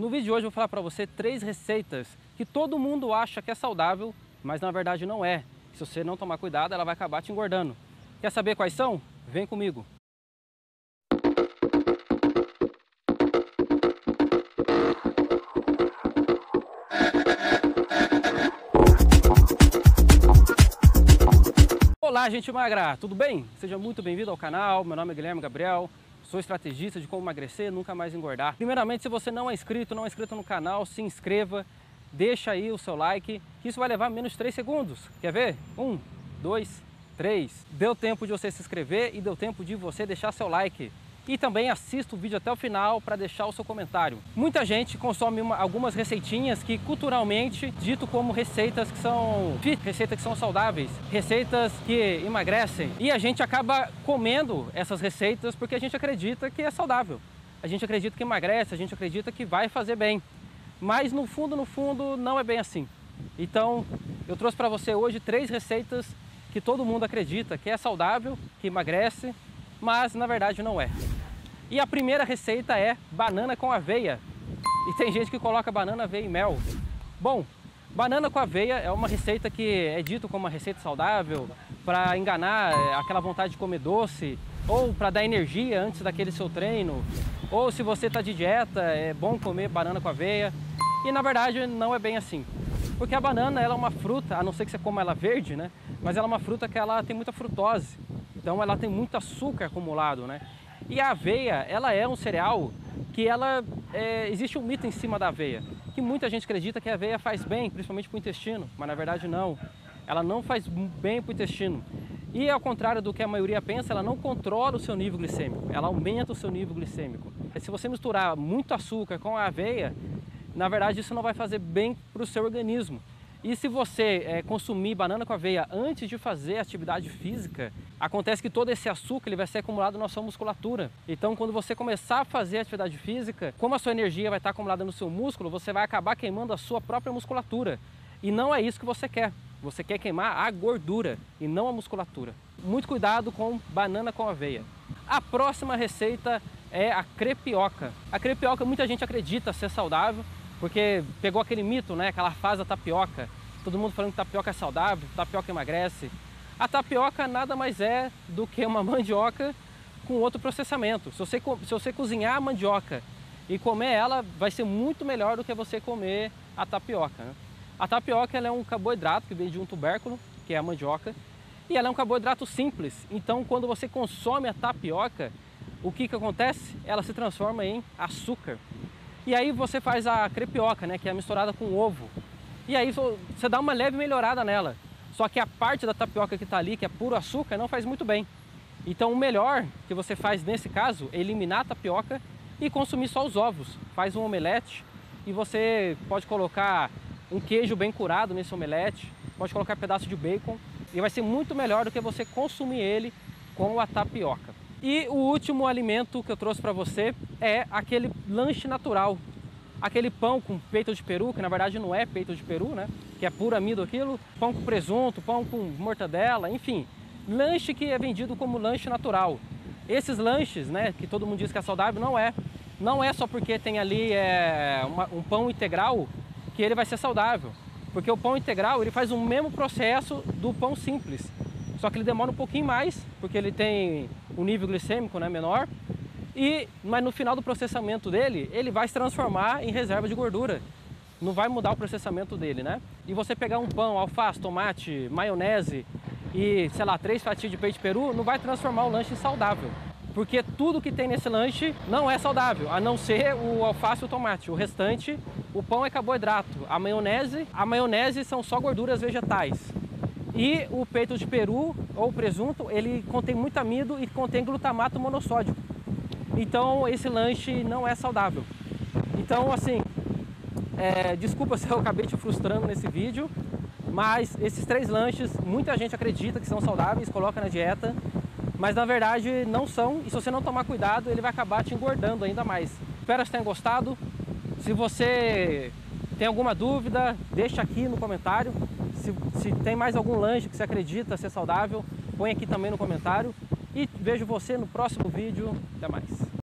No vídeo de hoje eu vou falar para você três receitas que todo mundo acha que é saudável, mas na verdade não é. Se você não tomar cuidado, ela vai acabar te engordando. Quer saber quais são? Vem comigo. Olá, gente magra, tudo bem? Seja muito bem-vindo ao canal. Meu nome é Guilherme Gabriel, sou estrategista de como emagrecer e nunca mais engordar. Primeiramente, se você não é inscrito, não é inscrito no canal, se inscreva, deixa aí o seu like, que isso vai levar menos de 3 segundos. Quer ver? Um, dois, três. Deu tempo de você se inscrever e deu tempo de você deixar seu like e também assista o vídeo até o final para deixar o seu comentário. Muita gente consome uma, algumas receitinhas que culturalmente dito como receitas que são fit, receitas que são saudáveis, receitas que emagrecem e a gente acaba comendo essas receitas porque a gente acredita que é saudável. A gente acredita que emagrece, a gente acredita que vai fazer bem. Mas no fundo, no fundo, não é bem assim. Então, eu trouxe para você hoje três receitas que todo mundo acredita que é saudável, que emagrece, mas na verdade não é. E a primeira receita é banana com aveia. E tem gente que coloca banana, aveia e mel. Bom, banana com aveia é uma receita que é dito como uma receita saudável para enganar é, aquela vontade de comer doce ou para dar energia antes daquele seu treino. Ou se você está de dieta, é bom comer banana com aveia. E na verdade não é bem assim. Porque a banana ela é uma fruta, a não ser que você coma ela verde, né? Mas ela é uma fruta que ela tem muita frutose. Então ela tem muito açúcar acumulado, né? E a aveia, ela é um cereal que ela é, existe um mito em cima da aveia, que muita gente acredita que a aveia faz bem, principalmente para o intestino, mas na verdade não. Ela não faz bem para o intestino. E ao contrário do que a maioria pensa, ela não controla o seu nível glicêmico, ela aumenta o seu nível glicêmico. Se você misturar muito açúcar com a aveia, na verdade isso não vai fazer bem para o seu organismo. E se você é, consumir banana com aveia antes de fazer atividade física, acontece que todo esse açúcar ele vai ser acumulado na sua musculatura. Então, quando você começar a fazer atividade física, como a sua energia vai estar acumulada no seu músculo, você vai acabar queimando a sua própria musculatura. E não é isso que você quer. Você quer queimar a gordura e não a musculatura. Muito cuidado com banana com aveia. A próxima receita é a crepioca. A crepioca muita gente acredita ser saudável, porque pegou aquele mito, né? Aquela fase da tapioca. Todo mundo falando que tapioca é saudável, tapioca emagrece. A tapioca nada mais é do que uma mandioca com outro processamento. Se você, se você cozinhar a mandioca e comer ela, vai ser muito melhor do que você comer a tapioca. Né? A tapioca é um carboidrato que vem de um tubérculo, que é a mandioca, e ela é um carboidrato simples. Então, quando você consome a tapioca, o que, que acontece? Ela se transforma em açúcar. E aí você faz a crepioca, né, que é misturada com ovo. E aí você dá uma leve melhorada nela. Só que a parte da tapioca que está ali, que é puro açúcar, não faz muito bem. Então o melhor que você faz nesse caso é eliminar a tapioca e consumir só os ovos. Faz um omelete e você pode colocar um queijo bem curado nesse omelete, pode colocar pedaço de bacon e vai ser muito melhor do que você consumir ele com a tapioca. E o último alimento que eu trouxe para você é aquele lanche natural. Aquele pão com peito de peru, que na verdade não é peito de peru, né? Que é puro amido aquilo. Pão com presunto, pão com mortadela, enfim. Lanche que é vendido como lanche natural. Esses lanches, né, que todo mundo diz que é saudável, não é. Não é só porque tem ali é, uma, um pão integral que ele vai ser saudável. Porque o pão integral ele faz o mesmo processo do pão simples. Só que ele demora um pouquinho mais, porque ele tem um nível glicêmico né, menor. E, mas no final do processamento dele, ele vai se transformar em reserva de gordura. Não vai mudar o processamento dele, né? E você pegar um pão, alface, tomate, maionese e, sei lá, três fatias de peito de peru, não vai transformar o lanche em saudável. Porque tudo que tem nesse lanche não é saudável, a não ser o alface e o tomate. O restante, o pão é carboidrato. A maionese, a maionese são só gorduras vegetais. E o peito de peru ou presunto, ele contém muito amido e contém glutamato monossódico. Então esse lanche não é saudável. Então assim, é, desculpa se eu acabei te frustrando nesse vídeo, mas esses três lanches, muita gente acredita que são saudáveis, coloca na dieta, mas na verdade não são, e se você não tomar cuidado, ele vai acabar te engordando ainda mais. Espero que tenham gostado. Se você tem alguma dúvida, deixa aqui no comentário. Se, se tem mais algum lanche que você acredita ser saudável, põe aqui também no comentário. E vejo você no próximo vídeo. Até mais.